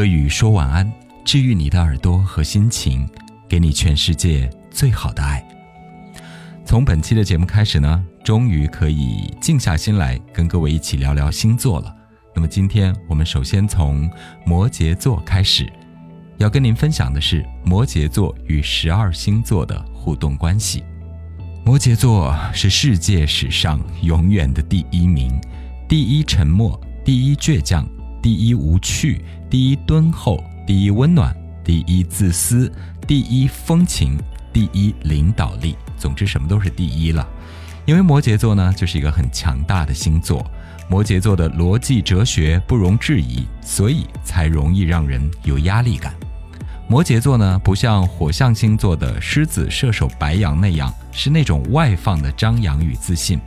柯宇说晚安，治愈你的耳朵和心情，给你全世界最好的爱。从本期的节目开始呢，终于可以静下心来跟各位一起聊聊星座了。那么今天我们首先从摩羯座开始，要跟您分享的是摩羯座与十二星座的互动关系。摩羯座是世界史上永远的第一名，第一沉默，第一倔强。第一无趣，第一敦厚，第一温暖，第一自私，第一风情，第一领导力。总之，什么都是第一了。因为摩羯座呢，就是一个很强大的星座。摩羯座的逻辑哲学不容置疑，所以才容易让人有压力感。摩羯座呢，不像火象星座的狮子、射手、白羊那样，是那种外放的张扬与自信，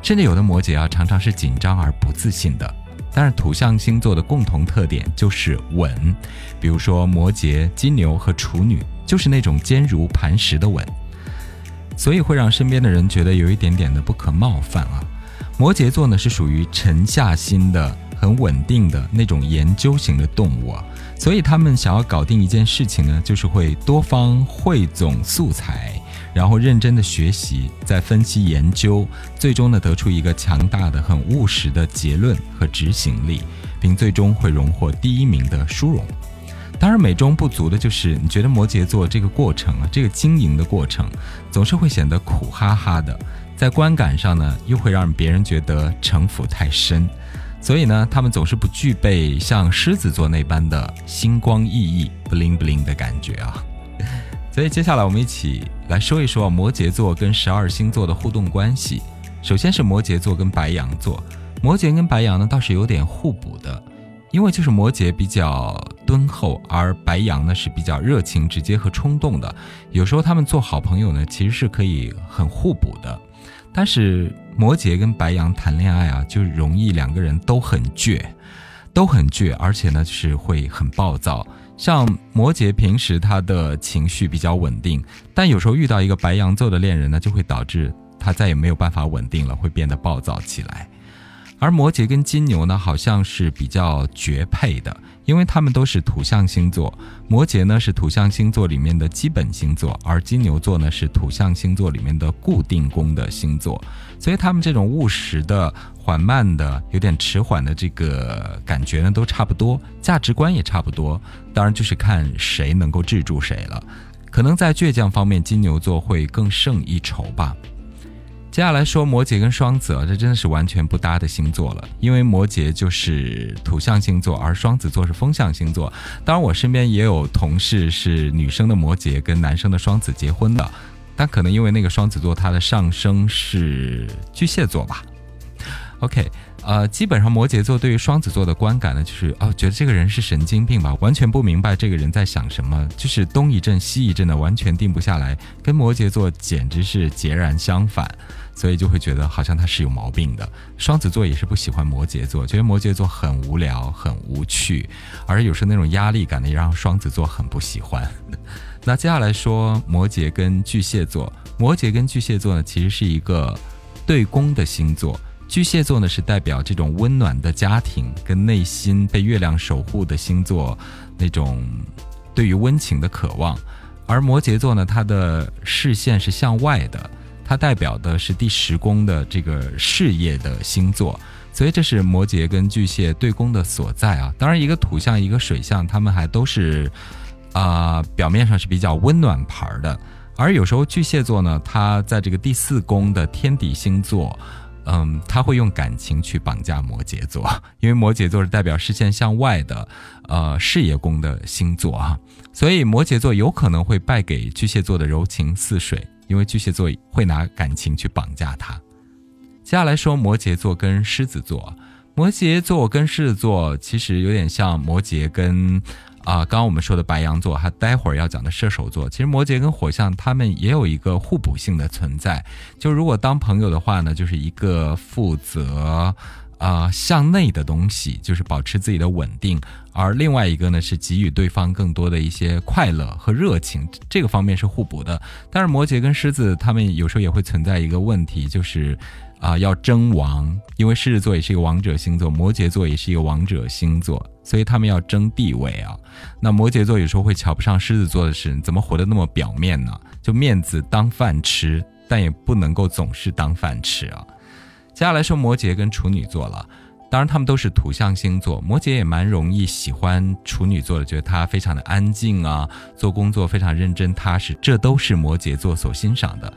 甚至有的摩羯啊，常常是紧张而不自信的。但是土象星座的共同特点就是稳，比如说摩羯、金牛和处女就是那种坚如磐石的稳，所以会让身边的人觉得有一点点的不可冒犯啊。摩羯座呢是属于沉下心的、很稳定的那种研究型的动物啊，所以他们想要搞定一件事情呢，就是会多方汇总素材。然后认真的学习，再分析研究，最终呢得出一个强大的、很务实的结论和执行力，并最终会荣获第一名的殊荣。当然，美中不足的就是，你觉得摩羯座这个过程啊，这个经营的过程，总是会显得苦哈哈的，在观感上呢，又会让别人觉得城府太深，所以呢，他们总是不具备像狮子座那般的星光熠熠、bling bling 的感觉啊。所以接下来我们一起来说一说摩羯座跟十二星座的互动关系。首先是摩羯座跟白羊座，摩羯跟白羊呢倒是有点互补的，因为就是摩羯比较敦厚，而白羊呢是比较热情、直接和冲动的。有时候他们做好朋友呢，其实是可以很互补的。但是摩羯跟白羊谈恋爱啊，就容易两个人都很倔，都很倔，而且呢就是会很暴躁。像摩羯平时他的情绪比较稳定，但有时候遇到一个白羊座的恋人呢，就会导致他再也没有办法稳定了，会变得暴躁起来。而摩羯跟金牛呢，好像是比较绝配的。因为他们都是土象星座，摩羯呢是土象星座里面的基本星座，而金牛座呢是土象星座里面的固定宫的星座，所以他们这种务实的、缓慢的、有点迟缓的这个感觉呢，都差不多，价值观也差不多。当然就是看谁能够制住谁了，可能在倔强方面，金牛座会更胜一筹吧。接下来说摩羯跟双子，这真的是完全不搭的星座了。因为摩羯就是土象星座，而双子座是风象星座。当然，我身边也有同事是女生的摩羯跟男生的双子结婚的，但可能因为那个双子座它的上升是巨蟹座吧。OK，呃，基本上摩羯座对于双子座的观感呢，就是哦，觉得这个人是神经病吧，完全不明白这个人在想什么，就是东一阵西一阵的，完全定不下来，跟摩羯座简直是截然相反。所以就会觉得好像他是有毛病的。双子座也是不喜欢摩羯座，觉得摩羯座很无聊、很无趣，而有时那种压力感呢，也让双子座很不喜欢。那接下来说摩羯跟巨蟹座，摩羯跟巨蟹座呢，其实是一个对宫的星座。巨蟹座呢是代表这种温暖的家庭跟内心被月亮守护的星座，那种对于温情的渴望，而摩羯座呢，它的视线是向外的。它代表的是第十宫的这个事业的星座，所以这是摩羯跟巨蟹对宫的所在啊。当然，一个土象，一个水象，他们还都是啊，表面上是比较温暖牌的。而有时候巨蟹座呢，它在这个第四宫的天底星座，嗯，他会用感情去绑架摩羯座，因为摩羯座是代表视线向外的，呃，事业宫的星座啊，所以摩羯座有可能会败给巨蟹座的柔情似水。因为巨蟹座会拿感情去绑架他。接下来说摩羯座跟狮子座，摩羯座跟狮子座其实有点像摩羯跟啊，刚刚我们说的白羊座，还待会儿要讲的射手座。其实摩羯跟火象他们也有一个互补性的存在。就如果当朋友的话呢，就是一个负责。啊，向内的东西就是保持自己的稳定，而另外一个呢是给予对方更多的一些快乐和热情，这个方面是互补的。但是摩羯跟狮子他们有时候也会存在一个问题，就是啊要争王，因为狮子座也是一个王者星座，摩羯座也是一个王者星座，所以他们要争地位啊。那摩羯座有时候会瞧不上狮子座的是，怎么活得那么表面呢？就面子当饭吃，但也不能够总是当饭吃啊。接下来说摩羯跟处女座了。当然，他们都是土象星座，摩羯也蛮容易喜欢处女座的，觉得他非常的安静啊，做工作非常认真踏实，这都是摩羯座所欣赏的。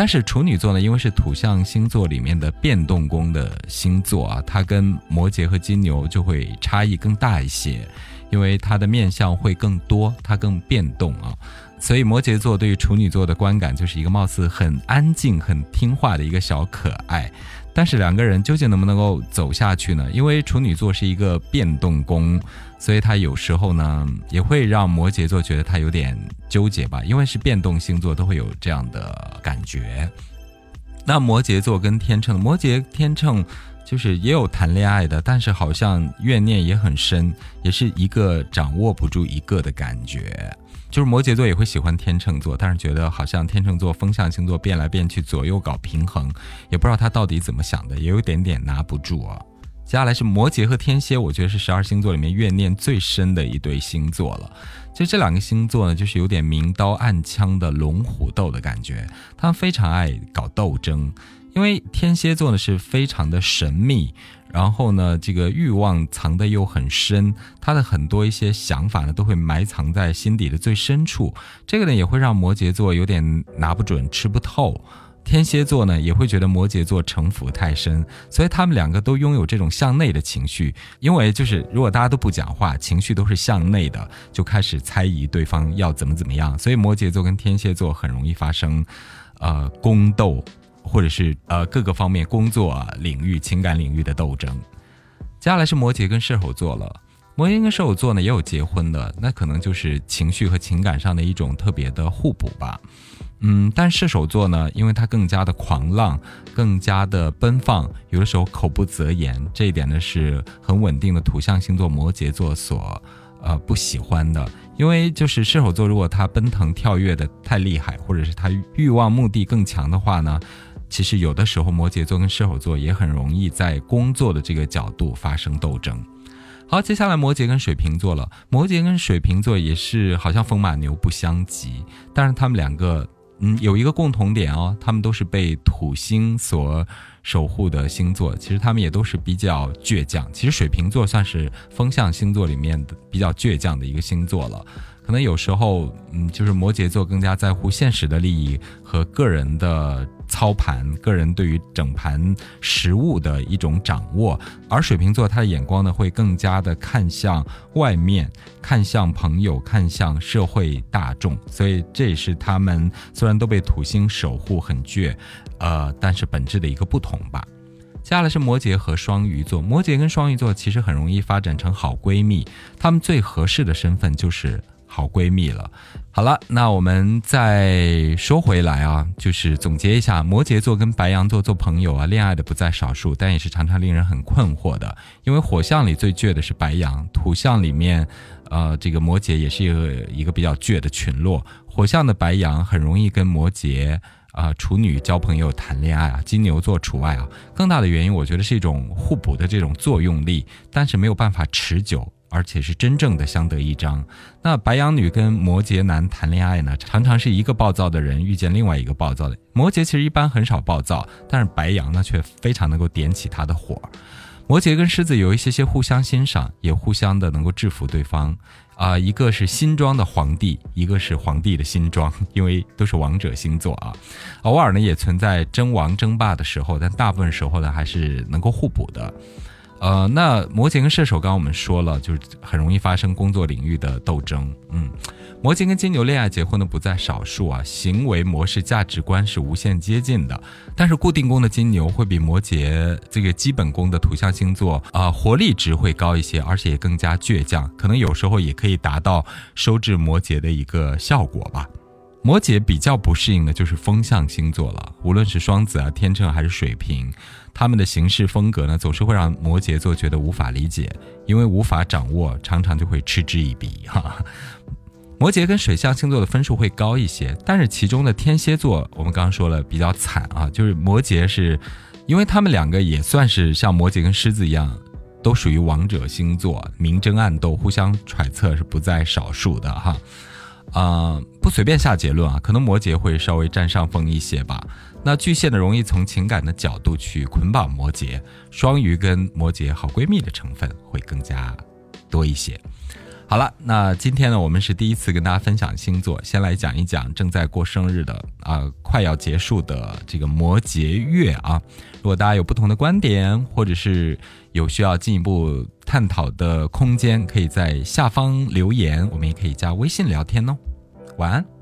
但是处女座呢，因为是土象星座里面的变动宫的星座啊，它跟摩羯和金牛就会差异更大一些，因为它的面相会更多，它更变动啊，所以摩羯座对于处女座的观感就是一个貌似很安静、很听话的一个小可爱。但是两个人究竟能不能够走下去呢？因为处女座是一个变动宫，所以他有时候呢也会让摩羯座觉得他有点纠结吧。因为是变动星座，都会有这样的感觉。那摩羯座跟天秤，摩羯天秤就是也有谈恋爱的，但是好像怨念也很深，也是一个掌握不住一个的感觉。就是摩羯座也会喜欢天秤座，但是觉得好像天秤座风象星座变来变去，左右搞平衡，也不知道他到底怎么想的，也有点点拿不住啊。接下来是摩羯和天蝎，我觉得是十二星座里面怨念最深的一对星座了。就这两个星座呢，就是有点明刀暗枪的龙虎斗的感觉，他们非常爱搞斗争，因为天蝎座呢是非常的神秘。然后呢，这个欲望藏得又很深，他的很多一些想法呢，都会埋藏在心底的最深处。这个呢，也会让摩羯座有点拿不准、吃不透。天蝎座呢，也会觉得摩羯座城府太深，所以他们两个都拥有这种向内的情绪。因为就是如果大家都不讲话，情绪都是向内的，就开始猜疑对方要怎么怎么样。所以摩羯座跟天蝎座很容易发生，呃，宫斗。或者是呃各个方面工作领域、情感领域的斗争。接下来是摩羯跟射手座了。摩羯跟射手座呢也有结婚的，那可能就是情绪和情感上的一种特别的互补吧。嗯，但射手座呢，因为它更加的狂浪，更加的奔放，有的时候口不择言，这一点呢是很稳定的土象星座摩羯座所呃不喜欢的。因为就是射手座，如果他奔腾跳跃的太厉害，或者是他欲望目的更强的话呢？其实有的时候，摩羯座跟射手座也很容易在工作的这个角度发生斗争。好，接下来摩羯跟水瓶座了。摩羯跟水瓶座也是好像风马牛不相及，但是他们两个，嗯，有一个共同点哦，他们都是被土星所守护的星座。其实他们也都是比较倔强。其实水瓶座算是风象星座里面的比较倔强的一个星座了。可能有时候，嗯，就是摩羯座更加在乎现实的利益和个人的操盘，个人对于整盘实物的一种掌握，而水瓶座他的眼光呢会更加的看向外面，看向朋友，看向社会大众，所以这也是他们虽然都被土星守护很倔，呃，但是本质的一个不同吧。接下来是摩羯和双鱼座，摩羯跟双鱼座其实很容易发展成好闺蜜，他们最合适的身份就是。好闺蜜了，好了，那我们再说回来啊，就是总结一下，摩羯座跟白羊座做朋友啊，恋爱的不在少数，但也是常常令人很困惑的。因为火象里最倔的是白羊，土象里面，呃，这个摩羯也是一个一个比较倔的群落。火象的白羊很容易跟摩羯啊处女交朋友谈恋爱啊，金牛座除外啊。更大的原因，我觉得是一种互补的这种作用力，但是没有办法持久。而且是真正的相得益彰。那白羊女跟摩羯男谈恋爱呢，常常是一个暴躁的人遇见另外一个暴躁的。摩羯其实一般很少暴躁，但是白羊呢却非常能够点起他的火。摩羯跟狮子有一些些互相欣赏，也互相的能够制服对方。啊，一个是新装的皇帝，一个是皇帝的新装，因为都是王者星座啊。偶尔呢也存在争王争霸的时候，但大部分时候呢还是能够互补的。呃，那摩羯跟射手，刚刚我们说了，就是很容易发生工作领域的斗争。嗯，摩羯跟金牛恋爱结婚的不在少数啊，行为模式、价值观是无限接近的。但是固定宫的金牛会比摩羯这个基本宫的土象星座啊，活力值会高一些，而且也更加倔强，可能有时候也可以达到收治摩羯的一个效果吧。摩羯比较不适应的就是风象星座了，无论是双子啊、天秤还是水瓶，他们的行事风格呢，总是会让摩羯座觉得无法理解，因为无法掌握，常常就会嗤之以鼻哈。摩羯跟水象星座的分数会高一些，但是其中的天蝎座，我们刚刚说了比较惨啊，就是摩羯是，因为他们两个也算是像摩羯跟狮子一样。都属于王者星座，明争暗斗、互相揣测是不在少数的哈。啊，不随便下结论啊，可能摩羯会稍微占上风一些吧。那巨蟹呢，容易从情感的角度去捆绑摩羯；双鱼跟摩羯好闺蜜的成分会更加多一些。好了，那今天呢，我们是第一次跟大家分享星座，先来讲一讲正在过生日的啊，快要结束的这个摩羯月啊。如果大家有不同的观点，或者是有需要进一步探讨的空间，可以在下方留言，我们也可以加微信聊天哦。晚安。